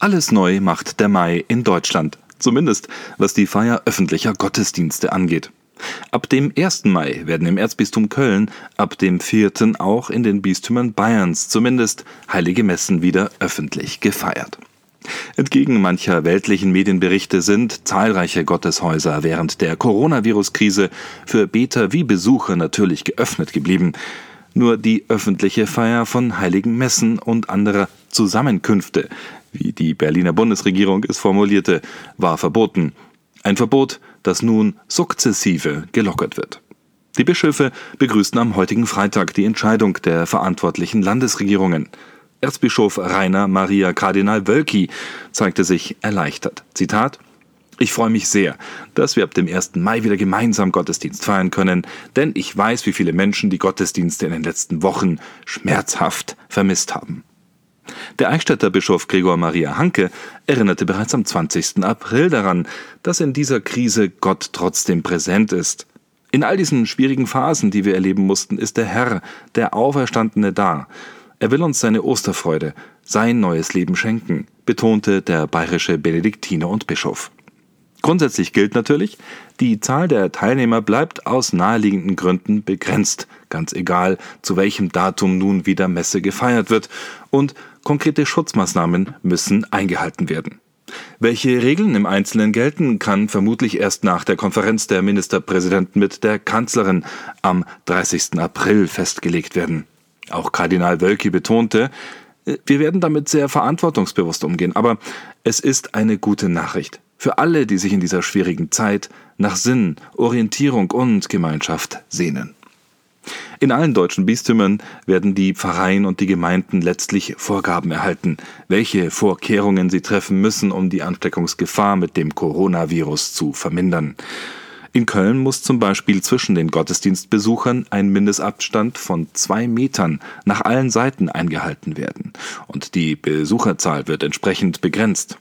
Alles neu macht der Mai in Deutschland, zumindest was die Feier öffentlicher Gottesdienste angeht. Ab dem 1. Mai werden im Erzbistum Köln, ab dem 4. auch in den Bistümern Bayerns zumindest heilige Messen wieder öffentlich gefeiert. Entgegen mancher weltlichen Medienberichte sind zahlreiche Gotteshäuser während der Coronavirus-Krise für Beter wie Besucher natürlich geöffnet geblieben. Nur die öffentliche Feier von heiligen Messen und anderer Zusammenkünfte wie die Berliner Bundesregierung es formulierte, war verboten. Ein Verbot, das nun sukzessive gelockert wird. Die Bischöfe begrüßten am heutigen Freitag die Entscheidung der verantwortlichen Landesregierungen. Erzbischof Rainer Maria Kardinal Wölki zeigte sich erleichtert. Zitat ich freue mich sehr, dass wir ab dem 1. Mai wieder gemeinsam Gottesdienst feiern können, denn ich weiß, wie viele Menschen die Gottesdienste in den letzten Wochen schmerzhaft vermisst haben. Der Eichstätter Bischof Gregor Maria Hanke erinnerte bereits am 20. April daran, dass in dieser Krise Gott trotzdem präsent ist. In all diesen schwierigen Phasen, die wir erleben mussten, ist der Herr, der Auferstandene da. Er will uns seine Osterfreude, sein neues Leben schenken, betonte der bayerische Benediktiner und Bischof. Grundsätzlich gilt natürlich, die Zahl der Teilnehmer bleibt aus naheliegenden Gründen begrenzt, ganz egal, zu welchem Datum nun wieder Messe gefeiert wird, und konkrete Schutzmaßnahmen müssen eingehalten werden. Welche Regeln im Einzelnen gelten, kann vermutlich erst nach der Konferenz der Ministerpräsidenten mit der Kanzlerin am 30. April festgelegt werden. Auch Kardinal Wölki betonte, wir werden damit sehr verantwortungsbewusst umgehen, aber es ist eine gute Nachricht für alle, die sich in dieser schwierigen Zeit nach Sinn, Orientierung und Gemeinschaft sehnen. In allen deutschen Bistümern werden die Pfarreien und die Gemeinden letztlich Vorgaben erhalten, welche Vorkehrungen sie treffen müssen, um die Ansteckungsgefahr mit dem Coronavirus zu vermindern. In Köln muss zum Beispiel zwischen den Gottesdienstbesuchern ein Mindestabstand von zwei Metern nach allen Seiten eingehalten werden und die Besucherzahl wird entsprechend begrenzt.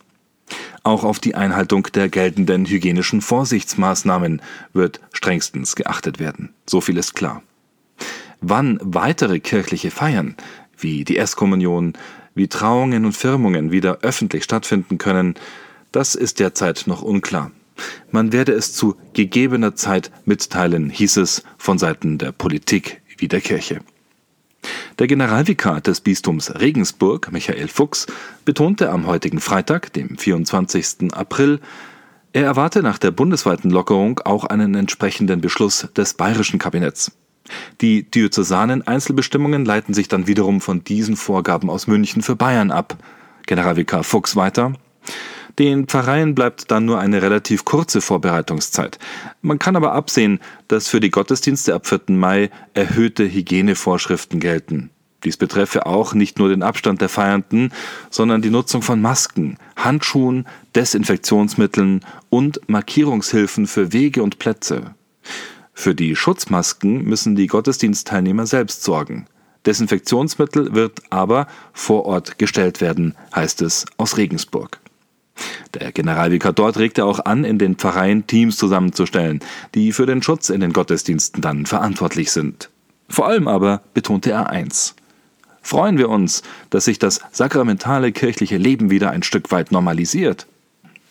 Auch auf die Einhaltung der geltenden hygienischen Vorsichtsmaßnahmen wird strengstens geachtet werden. So viel ist klar. Wann weitere kirchliche Feiern, wie die Erstkommunion, wie Trauungen und Firmungen wieder öffentlich stattfinden können, das ist derzeit noch unklar. Man werde es zu gegebener Zeit mitteilen, hieß es von Seiten der Politik wie der Kirche. Der Generalvikar des Bistums Regensburg, Michael Fuchs, betonte am heutigen Freitag, dem 24. April, er erwarte nach der bundesweiten Lockerung auch einen entsprechenden Beschluss des bayerischen Kabinetts. Die diözesanen Einzelbestimmungen leiten sich dann wiederum von diesen Vorgaben aus München für Bayern ab. Generalvikar Fuchs weiter. Den Pfarreien bleibt dann nur eine relativ kurze Vorbereitungszeit. Man kann aber absehen, dass für die Gottesdienste ab 4. Mai erhöhte Hygienevorschriften gelten. Dies betreffe auch nicht nur den Abstand der Feiernden, sondern die Nutzung von Masken, Handschuhen, Desinfektionsmitteln und Markierungshilfen für Wege und Plätze. Für die Schutzmasken müssen die Gottesdienstteilnehmer selbst sorgen. Desinfektionsmittel wird aber vor Ort gestellt werden, heißt es aus Regensburg. Der Generalvikar dort regte auch an, in den Pfarreien Teams zusammenzustellen, die für den Schutz in den Gottesdiensten dann verantwortlich sind. Vor allem aber betonte er eins. Freuen wir uns, dass sich das sakramentale kirchliche Leben wieder ein Stück weit normalisiert.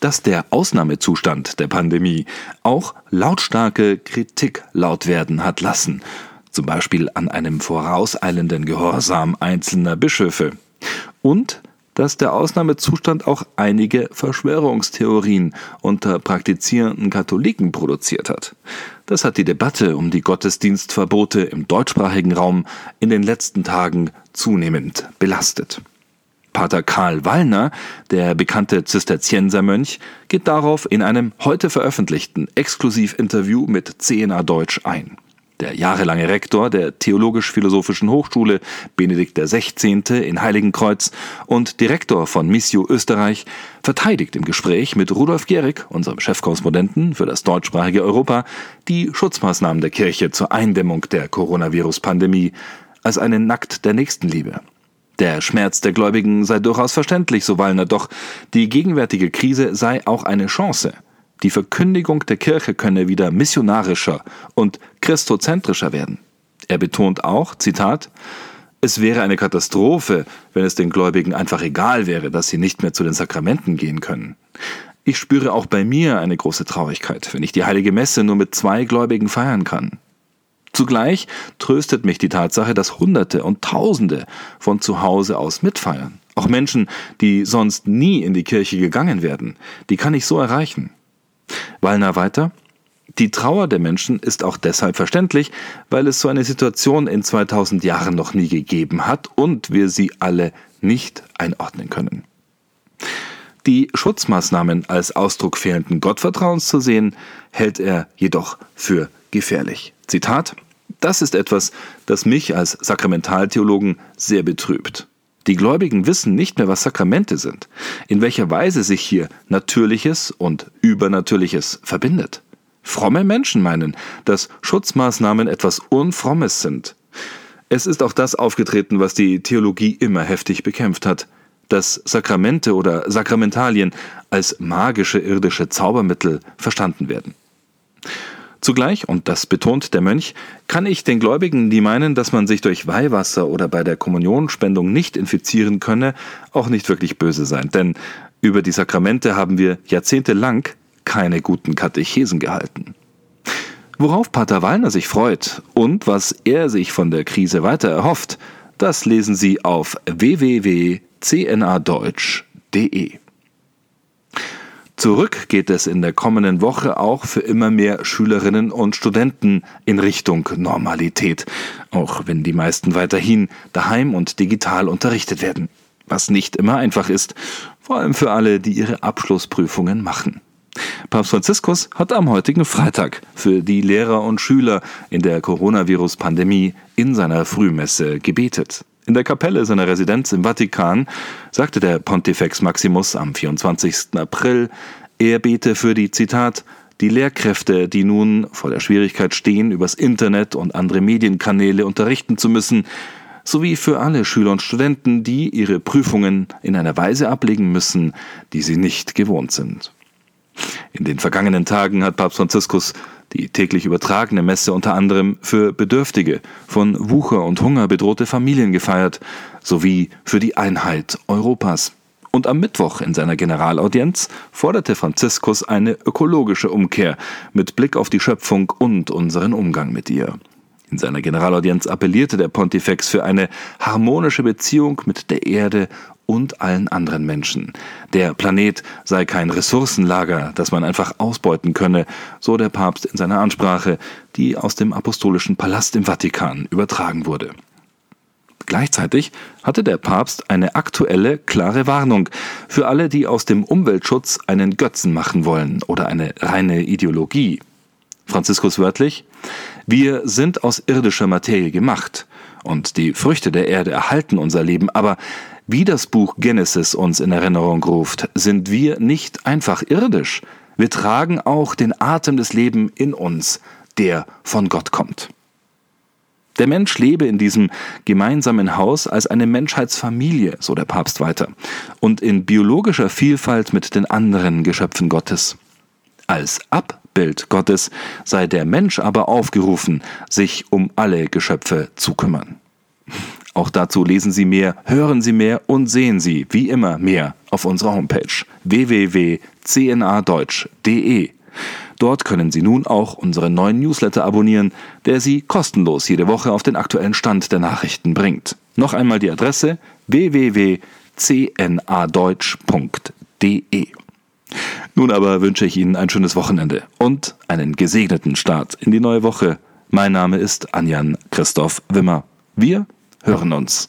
Dass der Ausnahmezustand der Pandemie auch lautstarke Kritik laut werden hat lassen, zum Beispiel an einem vorauseilenden Gehorsam einzelner Bischöfe. Und dass der Ausnahmezustand auch einige Verschwörungstheorien unter praktizierenden Katholiken produziert hat. Das hat die Debatte um die Gottesdienstverbote im deutschsprachigen Raum in den letzten Tagen zunehmend belastet. Pater Karl Wallner, der bekannte Zisterziensermönch, geht darauf in einem heute veröffentlichten Exklusivinterview mit CNA Deutsch ein. Der jahrelange Rektor der Theologisch-Philosophischen Hochschule Benedikt XVI. in Heiligenkreuz und Direktor von Missio Österreich verteidigt im Gespräch mit Rudolf Gehrig, unserem Chefkorrespondenten für das deutschsprachige Europa, die Schutzmaßnahmen der Kirche zur Eindämmung der Coronavirus-Pandemie als einen Nackt der Nächstenliebe. Der Schmerz der Gläubigen sei durchaus verständlich, so Wallner, doch die gegenwärtige Krise sei auch eine Chance – die Verkündigung der Kirche könne wieder missionarischer und christozentrischer werden. Er betont auch, Zitat, Es wäre eine Katastrophe, wenn es den Gläubigen einfach egal wäre, dass sie nicht mehr zu den Sakramenten gehen können. Ich spüre auch bei mir eine große Traurigkeit, wenn ich die heilige Messe nur mit zwei Gläubigen feiern kann. Zugleich tröstet mich die Tatsache, dass Hunderte und Tausende von zu Hause aus mitfeiern. Auch Menschen, die sonst nie in die Kirche gegangen wären, die kann ich so erreichen. Wallner weiter. Die Trauer der Menschen ist auch deshalb verständlich, weil es so eine Situation in 2000 Jahren noch nie gegeben hat und wir sie alle nicht einordnen können. Die Schutzmaßnahmen als Ausdruck fehlenden Gottvertrauens zu sehen, hält er jedoch für gefährlich. Zitat Das ist etwas, das mich als Sakramentaltheologen sehr betrübt. Die Gläubigen wissen nicht mehr, was Sakramente sind, in welcher Weise sich hier Natürliches und Übernatürliches verbindet. Fromme Menschen meinen, dass Schutzmaßnahmen etwas Unfrommes sind. Es ist auch das aufgetreten, was die Theologie immer heftig bekämpft hat, dass Sakramente oder Sakramentalien als magische irdische Zaubermittel verstanden werden. Zugleich, und das betont der Mönch, kann ich den Gläubigen, die meinen, dass man sich durch Weihwasser oder bei der Kommunionspendung nicht infizieren könne, auch nicht wirklich böse sein. Denn über die Sakramente haben wir jahrzehntelang keine guten Katechesen gehalten. Worauf Pater Wallner sich freut und was er sich von der Krise weiter erhofft, das lesen Sie auf www.cnadeutsch.de. Zurück geht es in der kommenden Woche auch für immer mehr Schülerinnen und Studenten in Richtung Normalität, auch wenn die meisten weiterhin daheim und digital unterrichtet werden, was nicht immer einfach ist, vor allem für alle, die ihre Abschlussprüfungen machen. Papst Franziskus hat am heutigen Freitag für die Lehrer und Schüler in der Coronavirus-Pandemie in seiner Frühmesse gebetet. In der Kapelle seiner Residenz im Vatikan sagte der Pontifex Maximus am 24. April, er bete für die Zitat die Lehrkräfte, die nun vor der Schwierigkeit stehen, übers Internet und andere Medienkanäle unterrichten zu müssen, sowie für alle Schüler und Studenten, die ihre Prüfungen in einer Weise ablegen müssen, die sie nicht gewohnt sind. In den vergangenen Tagen hat Papst Franziskus die täglich übertragene Messe unter anderem für Bedürftige, von Wucher und Hunger bedrohte Familien gefeiert, sowie für die Einheit Europas. Und am Mittwoch in seiner Generalaudienz forderte Franziskus eine ökologische Umkehr mit Blick auf die Schöpfung und unseren Umgang mit ihr. In seiner Generalaudienz appellierte der Pontifex für eine harmonische Beziehung mit der Erde und allen anderen Menschen. Der Planet sei kein Ressourcenlager, das man einfach ausbeuten könne, so der Papst in seiner Ansprache, die aus dem apostolischen Palast im Vatikan übertragen wurde. Gleichzeitig hatte der Papst eine aktuelle, klare Warnung für alle, die aus dem Umweltschutz einen Götzen machen wollen oder eine reine Ideologie. Franziskus wörtlich, wir sind aus irdischer Materie gemacht und die Früchte der Erde erhalten unser Leben, aber wie das Buch Genesis uns in Erinnerung ruft, sind wir nicht einfach irdisch. Wir tragen auch den Atem des Lebens in uns, der von Gott kommt. Der Mensch lebe in diesem gemeinsamen Haus als eine Menschheitsfamilie, so der Papst weiter, und in biologischer Vielfalt mit den anderen Geschöpfen Gottes. Als Abbild Gottes sei der Mensch aber aufgerufen, sich um alle Geschöpfe zu kümmern. Auch dazu lesen Sie mehr, hören Sie mehr und sehen Sie, wie immer, mehr auf unserer Homepage www.cnadeutsch.de. Dort können Sie nun auch unseren neuen Newsletter abonnieren, der Sie kostenlos jede Woche auf den aktuellen Stand der Nachrichten bringt. Noch einmal die Adresse www.cnadeutsch.de. Nun aber wünsche ich Ihnen ein schönes Wochenende und einen gesegneten Start in die neue Woche. Mein Name ist Anjan Christoph Wimmer. Wir hören uns.